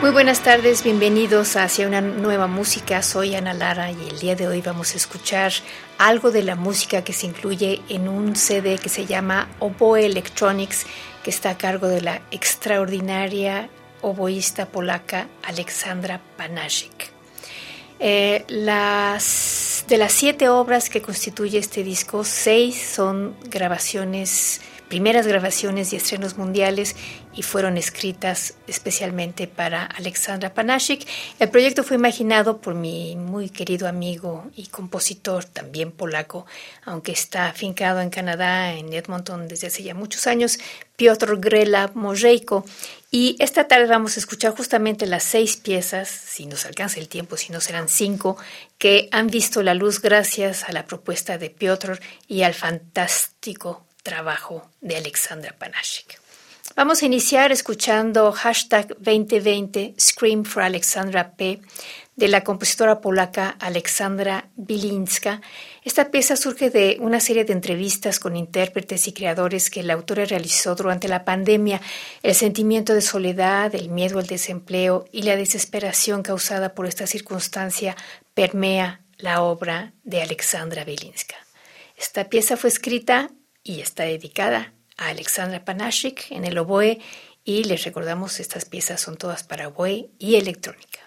Muy buenas tardes, bienvenidos hacia una nueva música. Soy Ana Lara y el día de hoy vamos a escuchar algo de la música que se incluye en un CD que se llama Oboe Electronics, que está a cargo de la extraordinaria oboísta polaca Alexandra Panasik. Eh, las, de las siete obras que constituye este disco, seis son grabaciones primeras grabaciones y estrenos mundiales y fueron escritas especialmente para Alexandra Panashik. El proyecto fue imaginado por mi muy querido amigo y compositor, también polaco, aunque está afincado en Canadá, en Edmonton desde hace ya muchos años, Piotr Grela Mojeiko. Y esta tarde vamos a escuchar justamente las seis piezas, si nos alcanza el tiempo, si no serán cinco, que han visto la luz gracias a la propuesta de Piotr y al fantástico trabajo de Alexandra Panashik. Vamos a iniciar escuchando hashtag 2020 Scream for Alexandra P de la compositora polaca Alexandra Bilinska. Esta pieza surge de una serie de entrevistas con intérpretes y creadores que la autora realizó durante la pandemia. El sentimiento de soledad, el miedo al desempleo y la desesperación causada por esta circunstancia permea la obra de Alexandra Bilinska. Esta pieza fue escrita y está dedicada a Alexandra Panashik en el oboe y les recordamos estas piezas son todas para oboe y electrónica.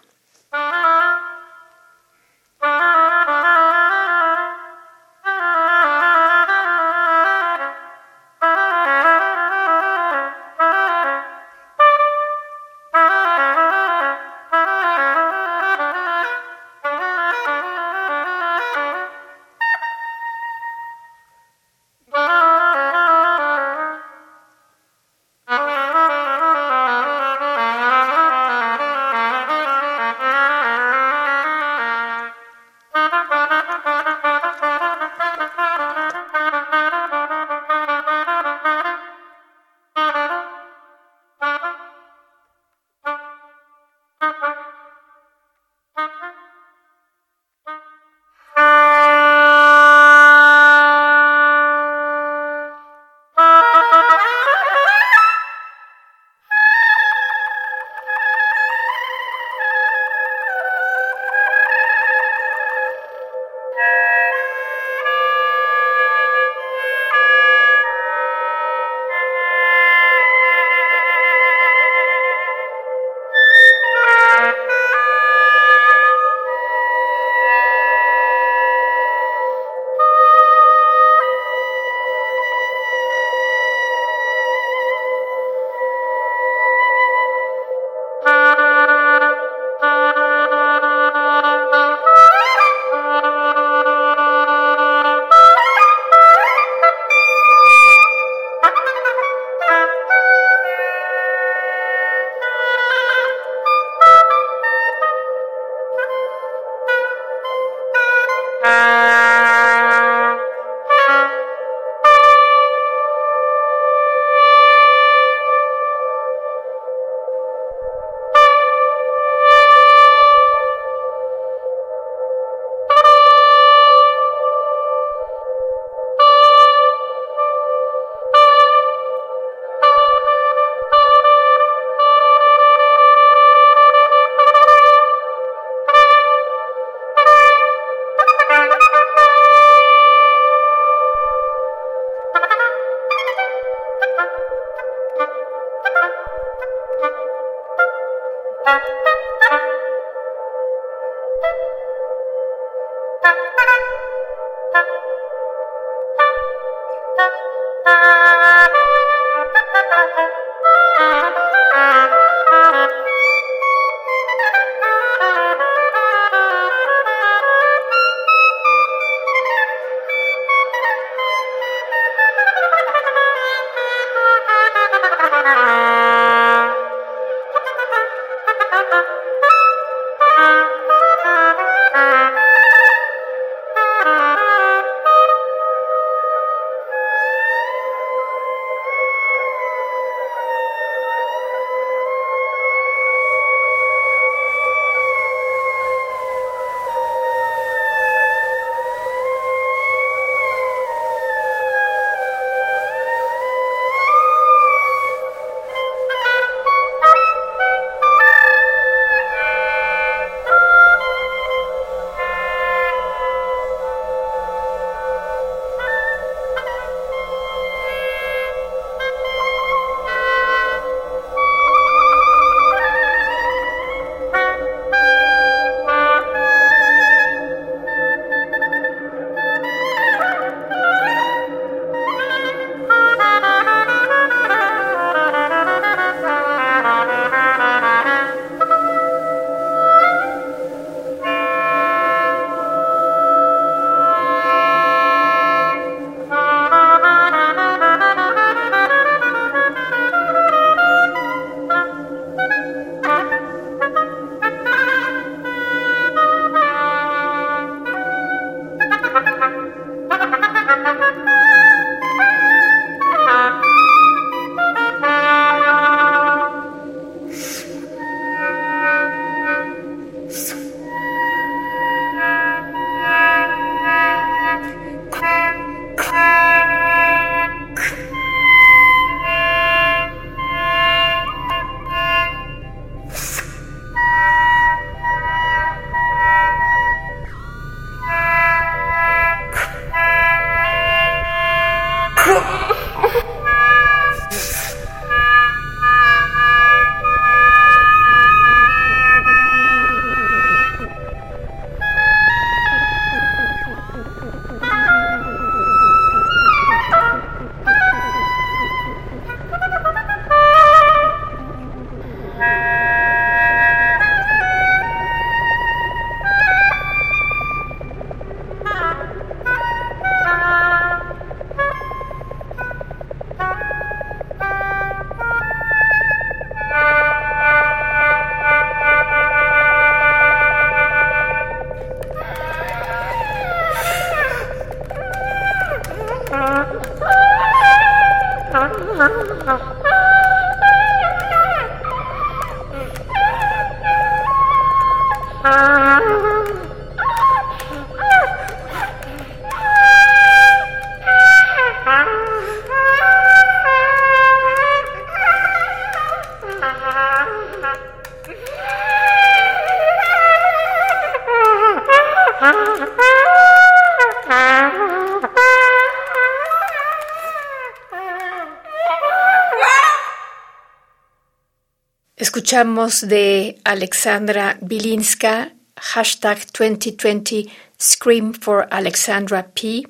Escuchamos de Alexandra Bilinska, hashtag 2020 Scream for Alexandra P,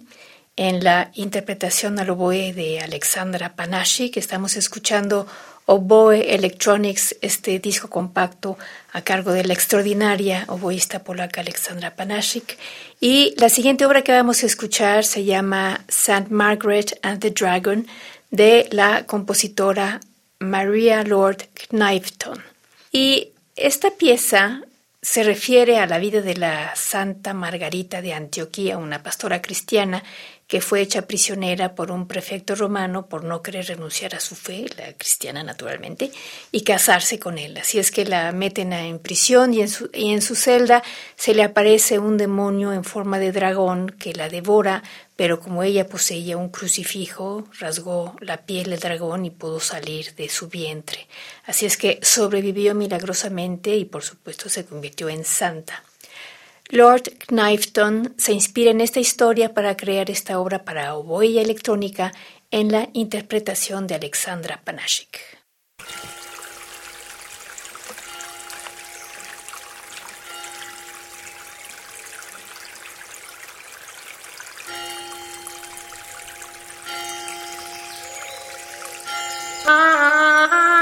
en la interpretación al oboe de Alexandra Panashi, que estamos escuchando Oboe Electronics, este disco compacto a cargo de la extraordinaria oboísta polaca Alexandra Panashik. Y la siguiente obra que vamos a escuchar se llama St. Margaret and the Dragon, de la compositora Maria Lord Knifton. Y esta pieza se refiere a la vida de la Santa Margarita de Antioquía, una pastora cristiana que fue hecha prisionera por un prefecto romano por no querer renunciar a su fe, la cristiana naturalmente, y casarse con él. Así es que la meten en prisión y en su, y en su celda se le aparece un demonio en forma de dragón que la devora, pero como ella poseía un crucifijo, rasgó la piel del dragón y pudo salir de su vientre. Así es que sobrevivió milagrosamente y por supuesto se convirtió en santa. Lord Knifton se inspira en esta historia para crear esta obra para oboe y electrónica en la interpretación de Alexandra Panashik. Ah. ah, ah, ah.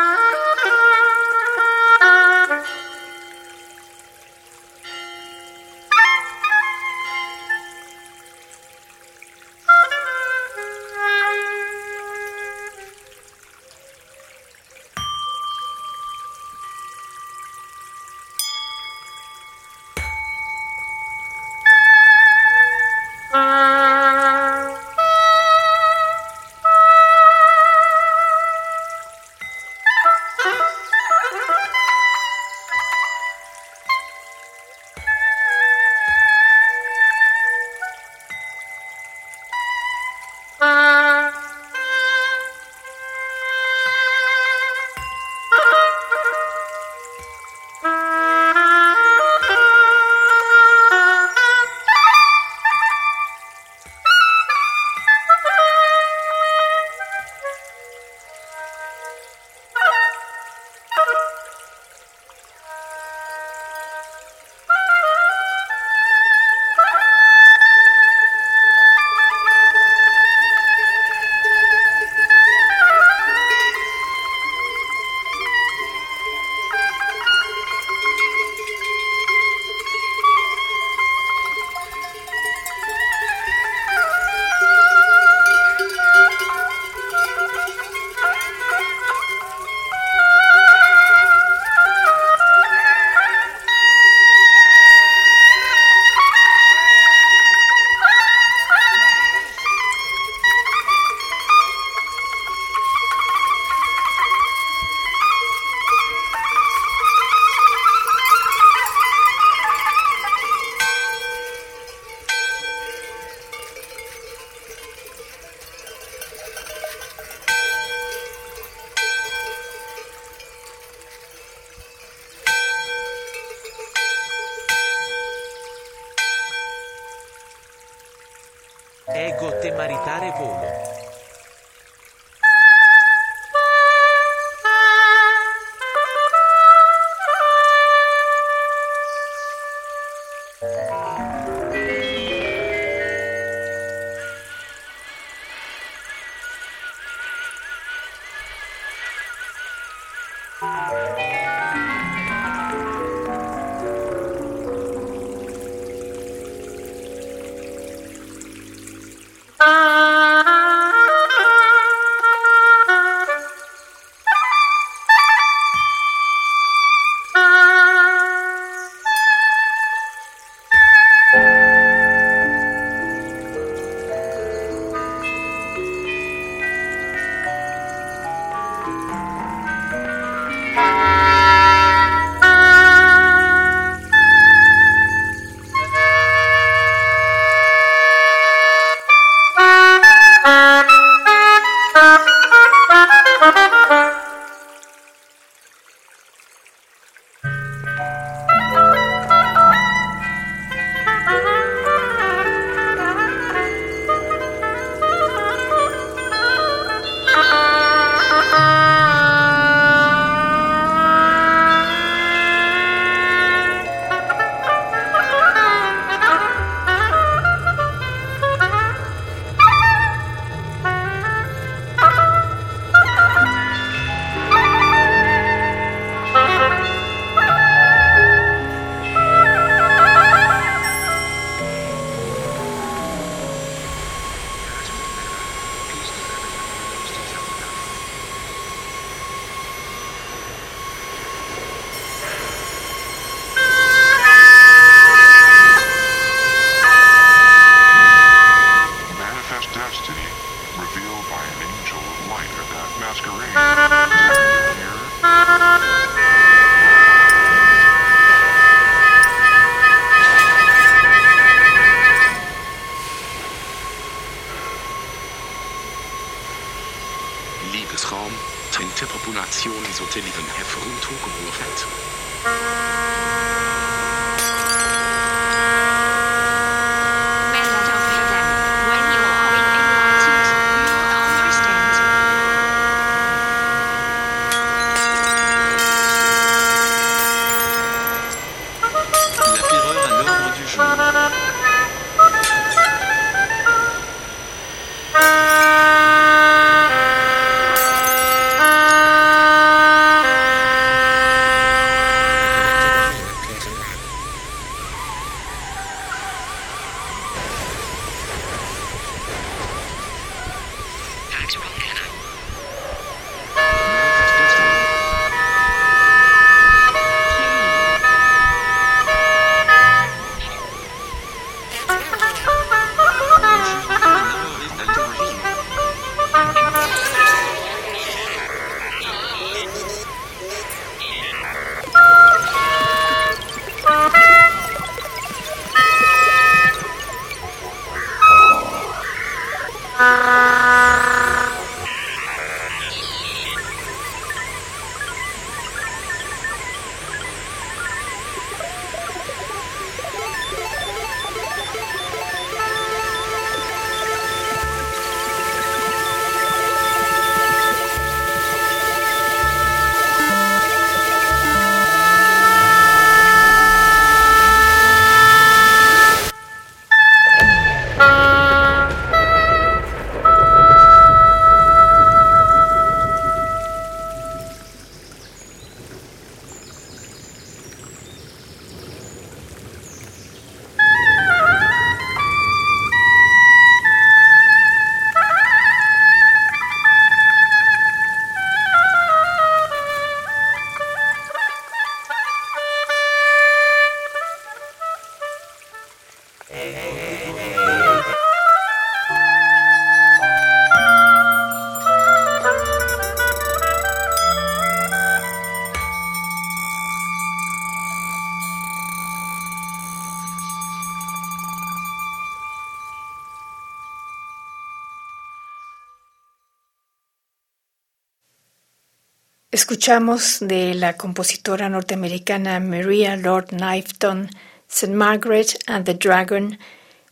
Escuchamos de la compositora norteamericana Maria Lord Knifton, St. Margaret and the Dragon,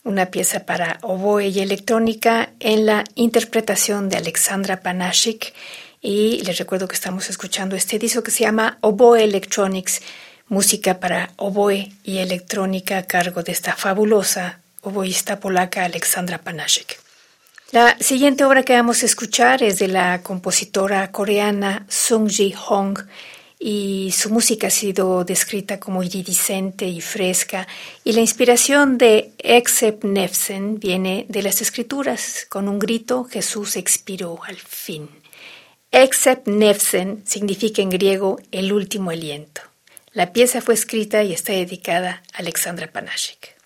una pieza para oboe y electrónica en la interpretación de Alexandra Panashik. Y les recuerdo que estamos escuchando este disco que se llama Oboe Electronics, música para oboe y electrónica a cargo de esta fabulosa oboísta polaca Alexandra Panashik. La siguiente obra que vamos a escuchar es de la compositora coreana Sung Ji Hong y su música ha sido descrita como iridiscente y fresca y la inspiración de Exep Nefsen viene de las escrituras. Con un grito Jesús expiró al fin. Exep Nefsen significa en griego el último aliento. La pieza fue escrita y está dedicada a Alexandra Panashik.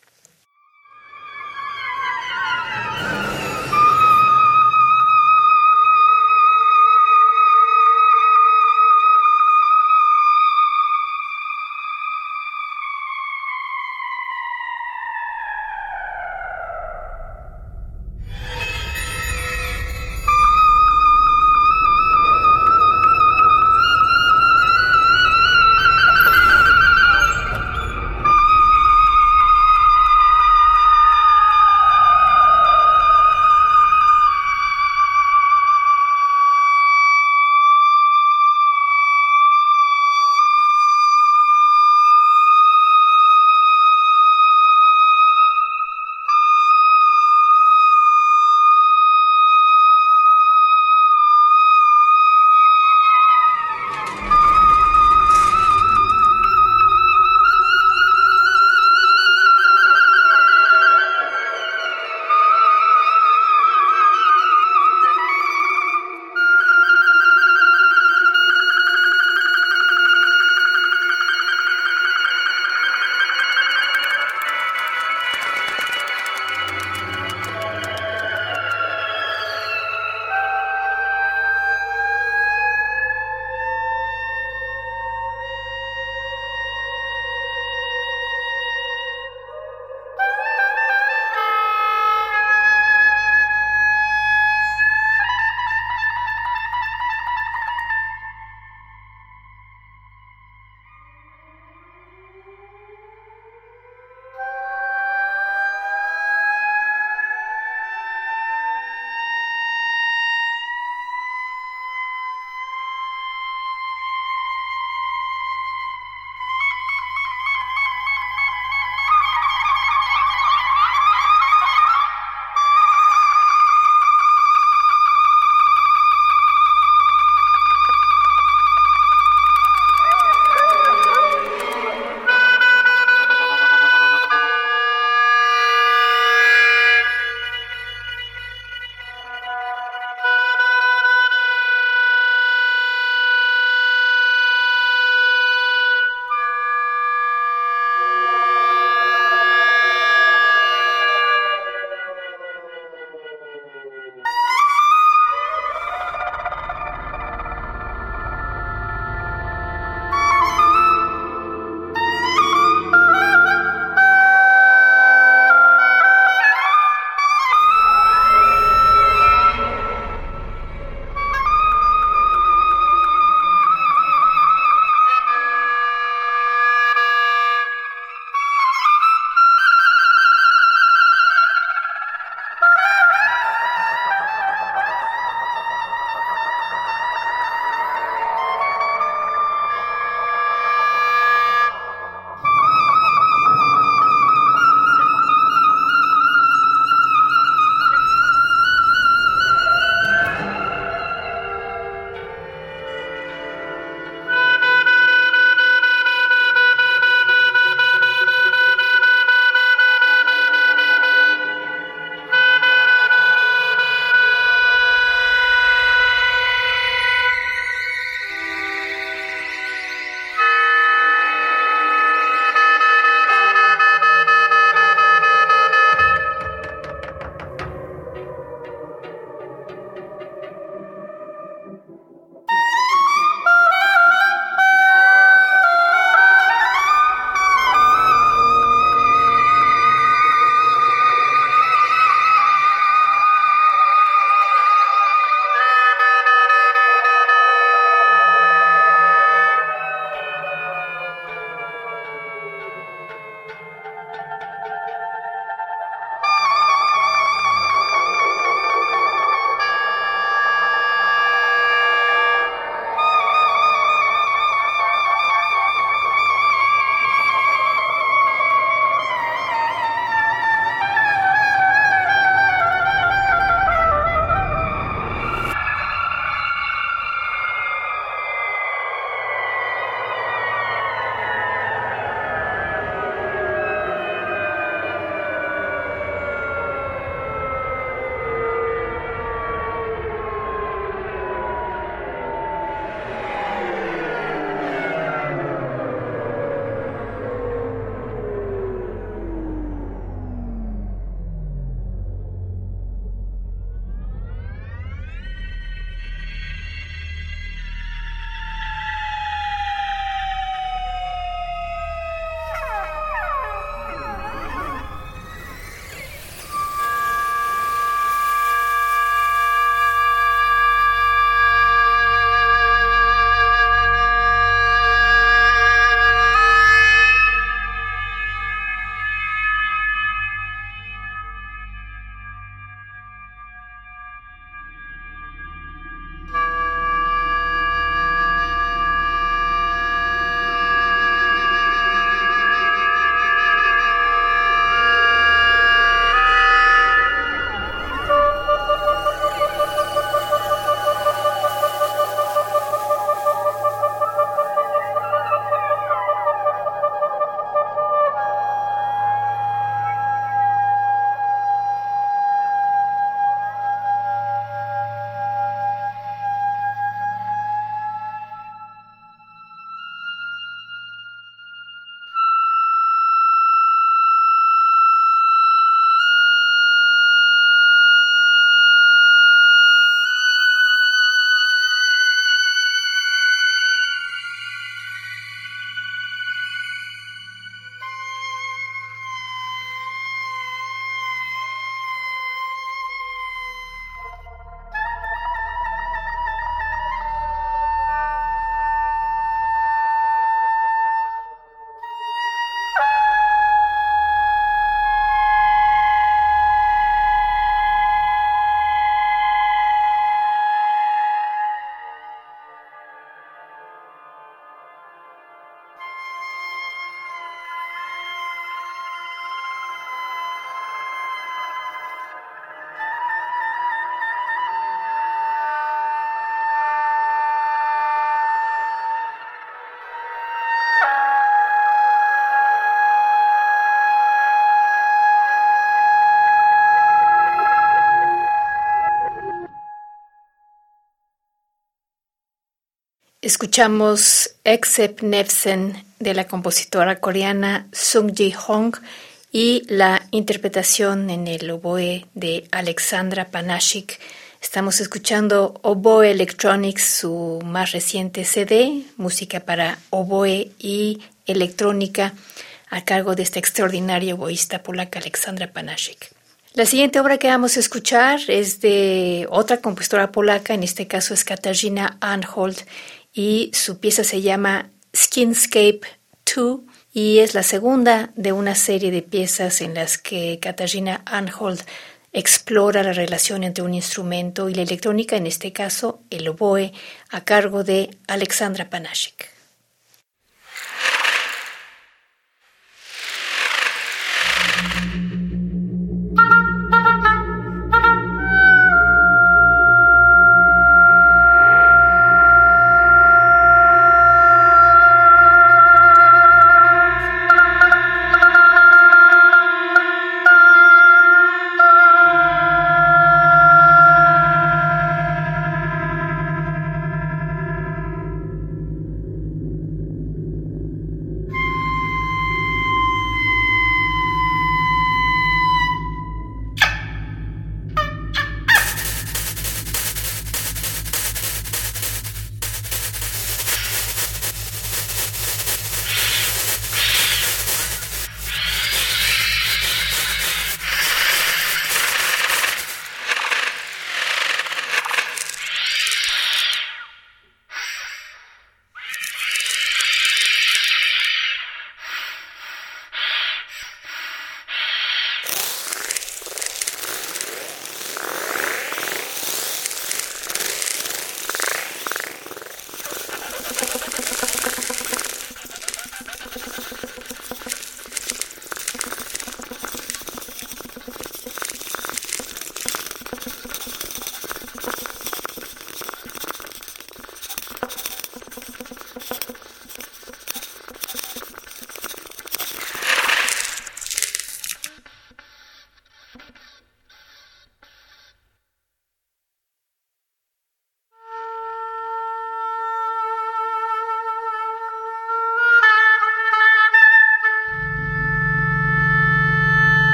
Escuchamos Except Nevsen de la compositora coreana Sung Ji Hong y la interpretación en el oboe de Alexandra Panashik. Estamos escuchando Oboe Electronics, su más reciente CD, música para oboe y electrónica, a cargo de esta extraordinaria oboísta polaca Alexandra Panashik. La siguiente obra que vamos a escuchar es de otra compositora polaca, en este caso es Katarzyna Anhold, y su pieza se llama Skinscape 2 y es la segunda de una serie de piezas en las que Katarzyna Anhold explora la relación entre un instrumento y la electrónica, en este caso el oboe, a cargo de Alexandra Panashik.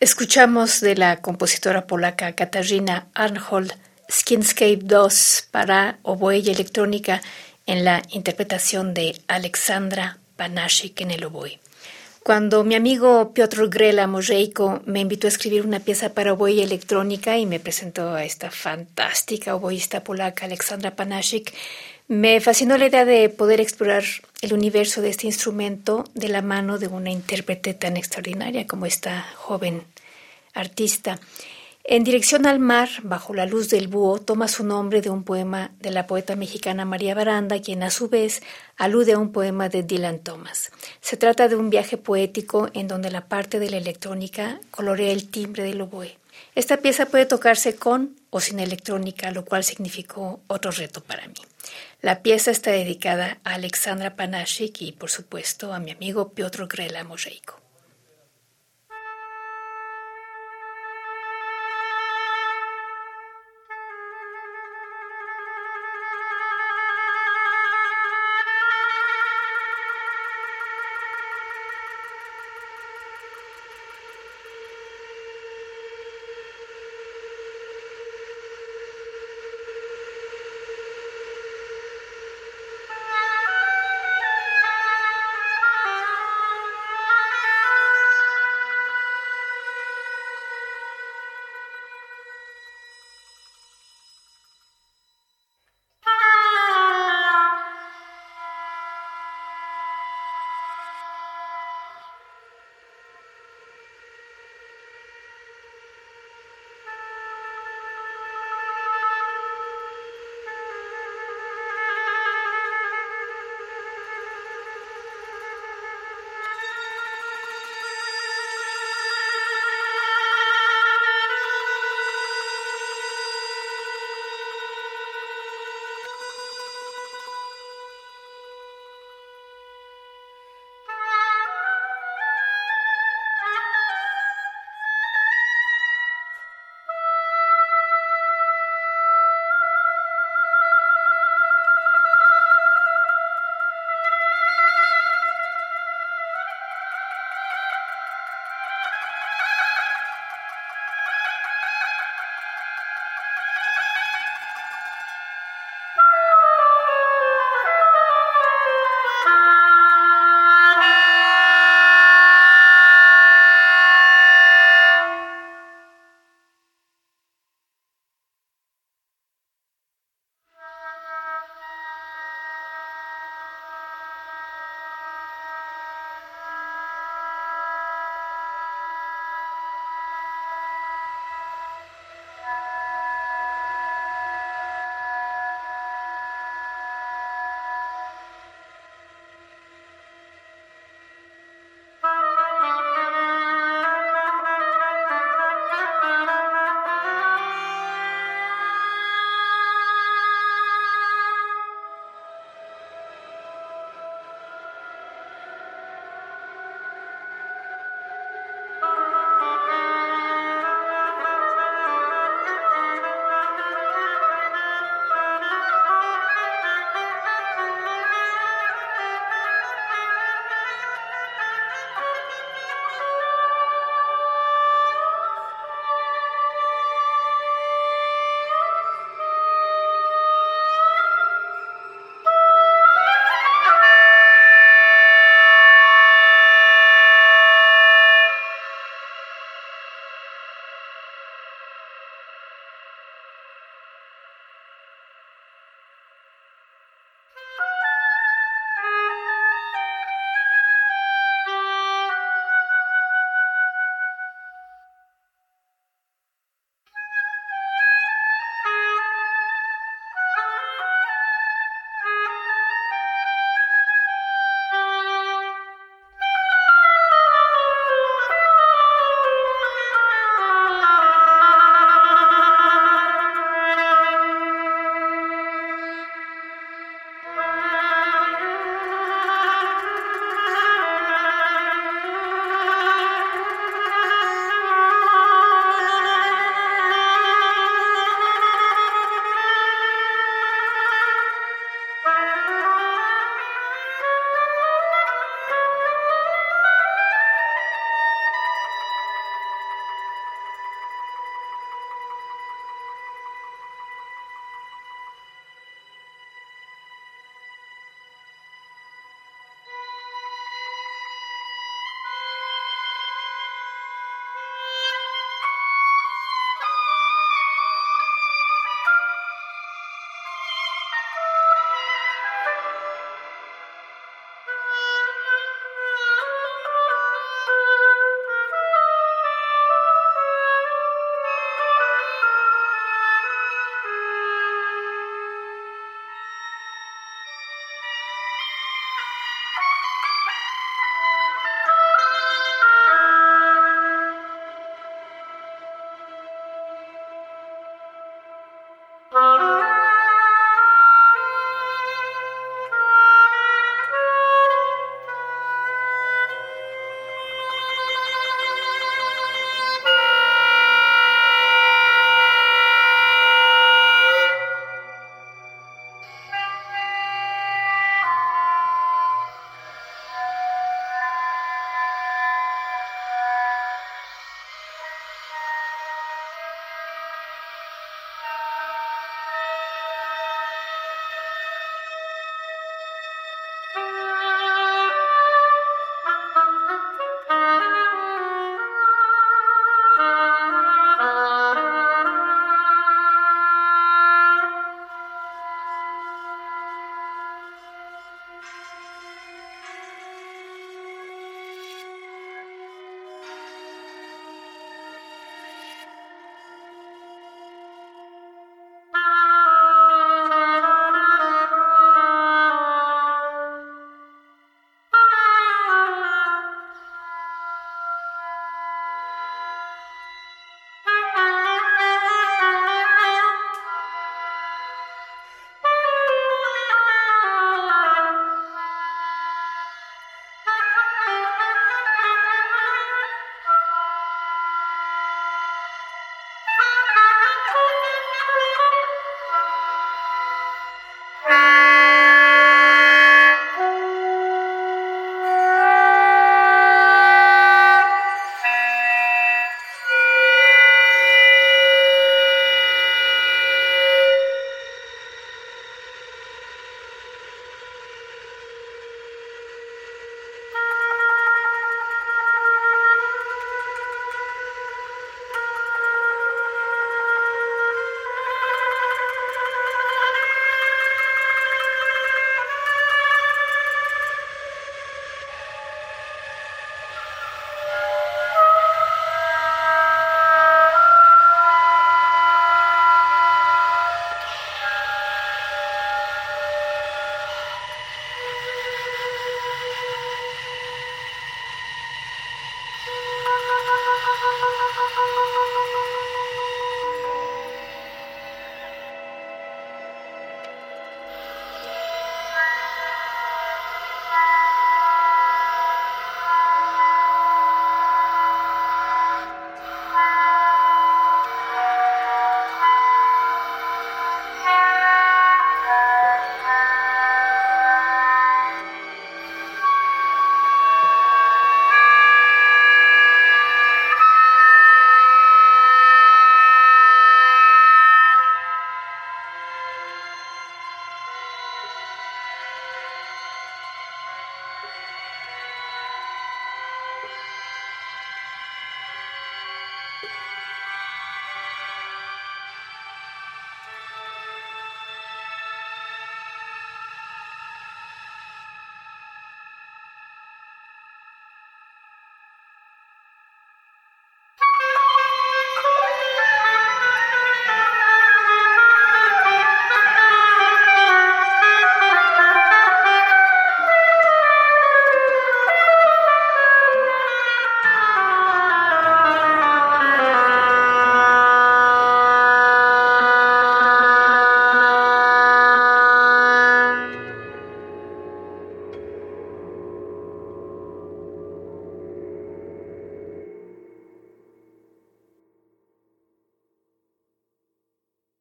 Escuchamos de la compositora polaca Katarzyna Arnhold Skinscape 2 para oboe y electrónica en la interpretación de Alexandra Panashik en el oboe. Cuando mi amigo Piotr Grela Mojeiko me invitó a escribir una pieza para oboe y electrónica y me presentó a esta fantástica oboísta polaca Alexandra Panashik, me fascinó la idea de poder explorar el universo de este instrumento de la mano de una intérprete tan extraordinaria como esta joven artista. En dirección al mar, bajo la luz del búho, toma su nombre de un poema de la poeta mexicana María Baranda, quien a su vez alude a un poema de Dylan Thomas. Se trata de un viaje poético en donde la parte de la electrónica colorea el timbre del oboe. Esta pieza puede tocarse con o sin electrónica, lo cual significó otro reto para mí. La pieza está dedicada a Alexandra Panashik y, por supuesto, a mi amigo Piotr Grela Mojeiko.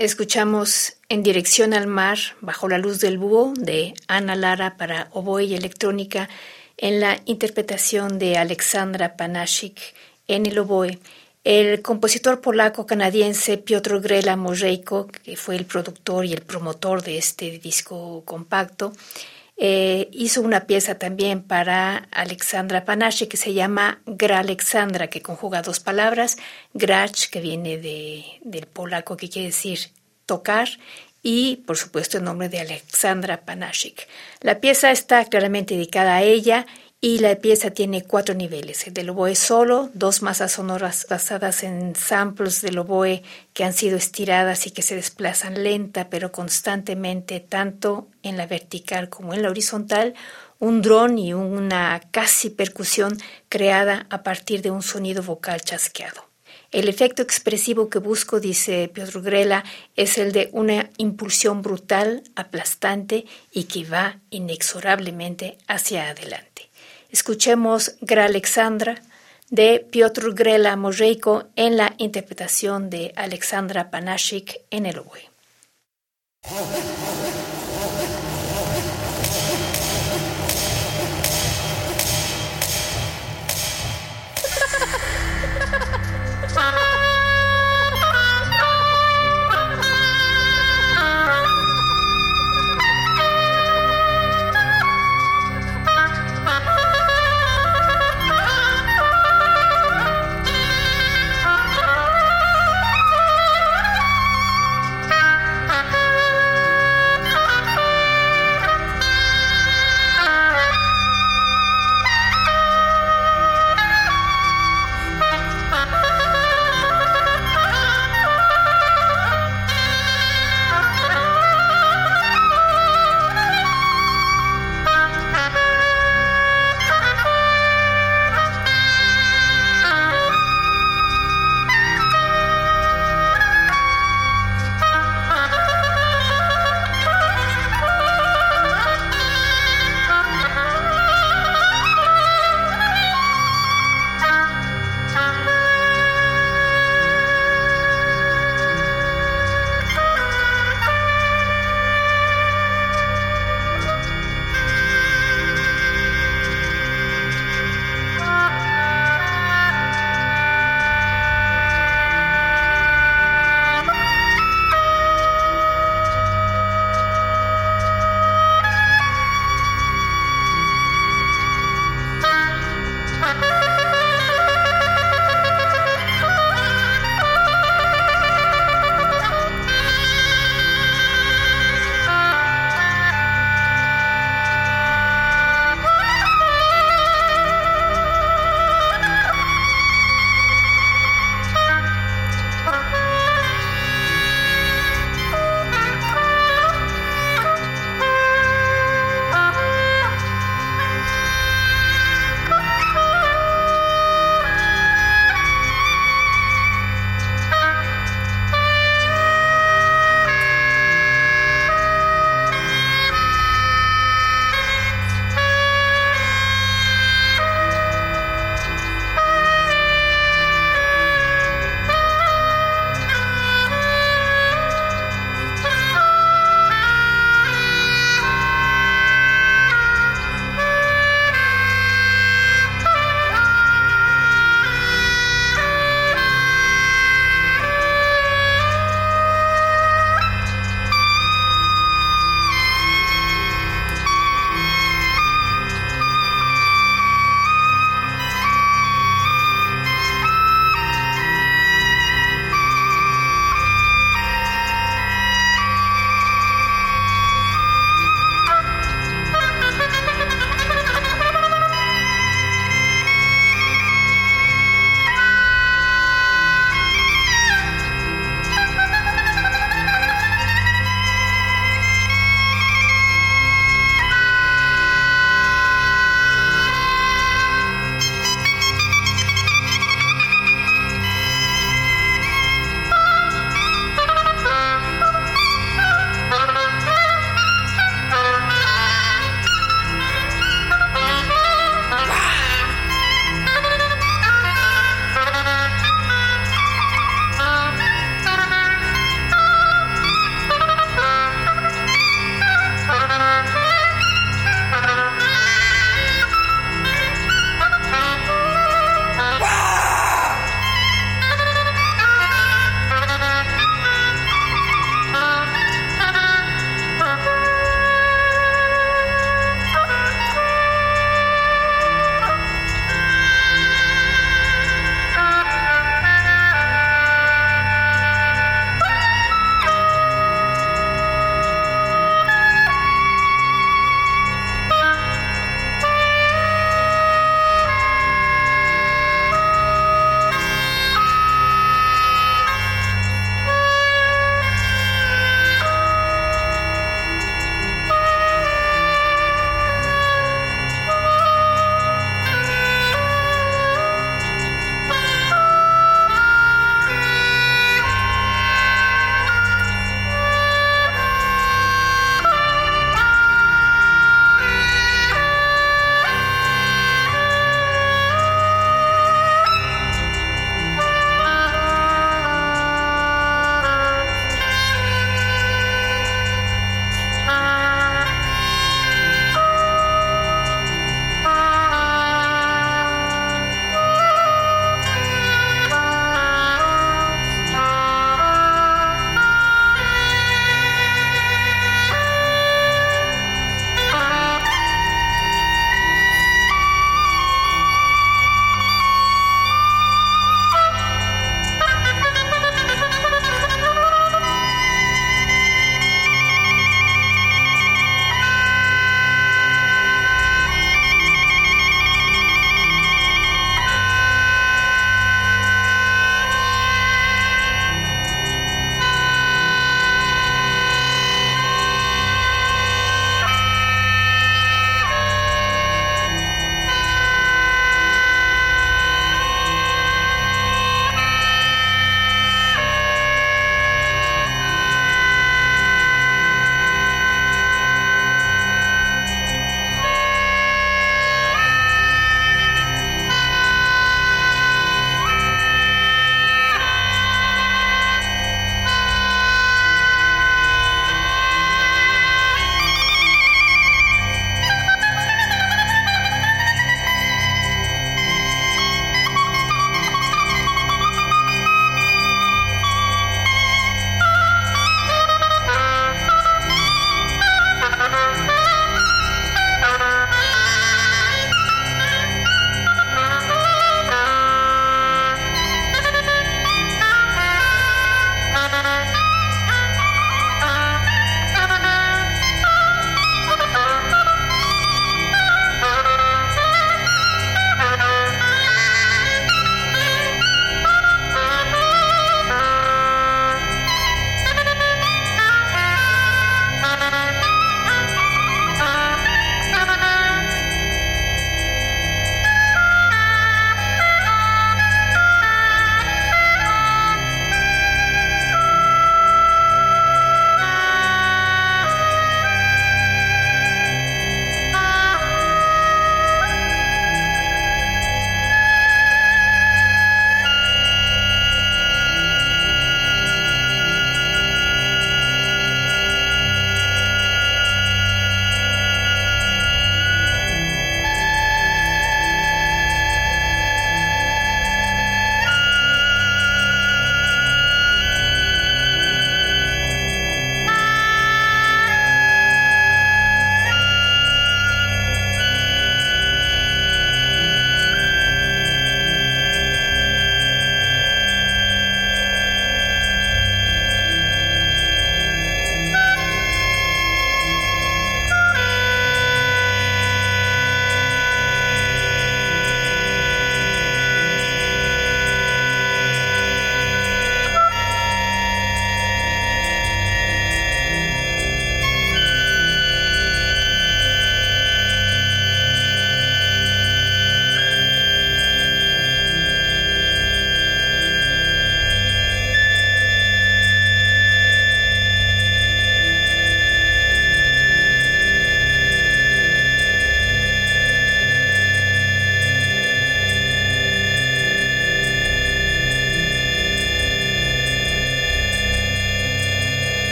Escuchamos En dirección al mar, bajo la luz del búho, de Ana Lara para oboe y electrónica, en la interpretación de Alexandra Panashik en el oboe. El compositor polaco-canadiense Piotr Grela Moreiko, que fue el productor y el promotor de este disco compacto, eh, hizo una pieza también para Alexandra Panache que se llama Gra Alexandra, que conjuga dos palabras, Grach, que viene de, del polaco, que quiere decir tocar, y por supuesto el nombre de Alexandra Panashik. La pieza está claramente dedicada a ella y la pieza tiene cuatro niveles. El del oboe solo, dos masas sonoras basadas en samples del oboe que han sido estiradas y que se desplazan lenta pero constantemente tanto en la vertical como en la horizontal, un dron y una casi percusión creada a partir de un sonido vocal chasqueado. El efecto expresivo que busco, dice Piotr Grela, es el de una impulsión brutal, aplastante y que va inexorablemente hacia adelante. Escuchemos Gra Alexandra de Piotr Grela Moreiko en la interpretación de Alexandra Panashik en el oboe.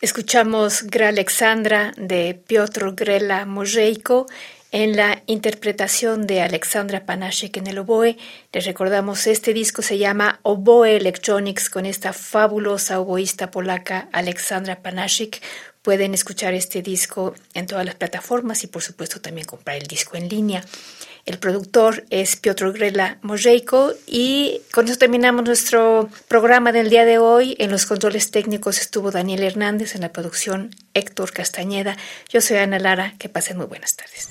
Escuchamos Gra Alexandra de Piotr Grela Mojeiko en la interpretación de Alexandra Panashek en el oboe. Les recordamos, este disco se llama Oboe Electronics con esta fabulosa oboísta polaca Alexandra Panashek. Pueden escuchar este disco en todas las plataformas y por supuesto también comprar el disco en línea. El productor es Piotr Grela Mojeiko y con eso terminamos nuestro programa del día de hoy. En los controles técnicos estuvo Daniel Hernández, en la producción Héctor Castañeda. Yo soy Ana Lara, que pasen muy buenas tardes.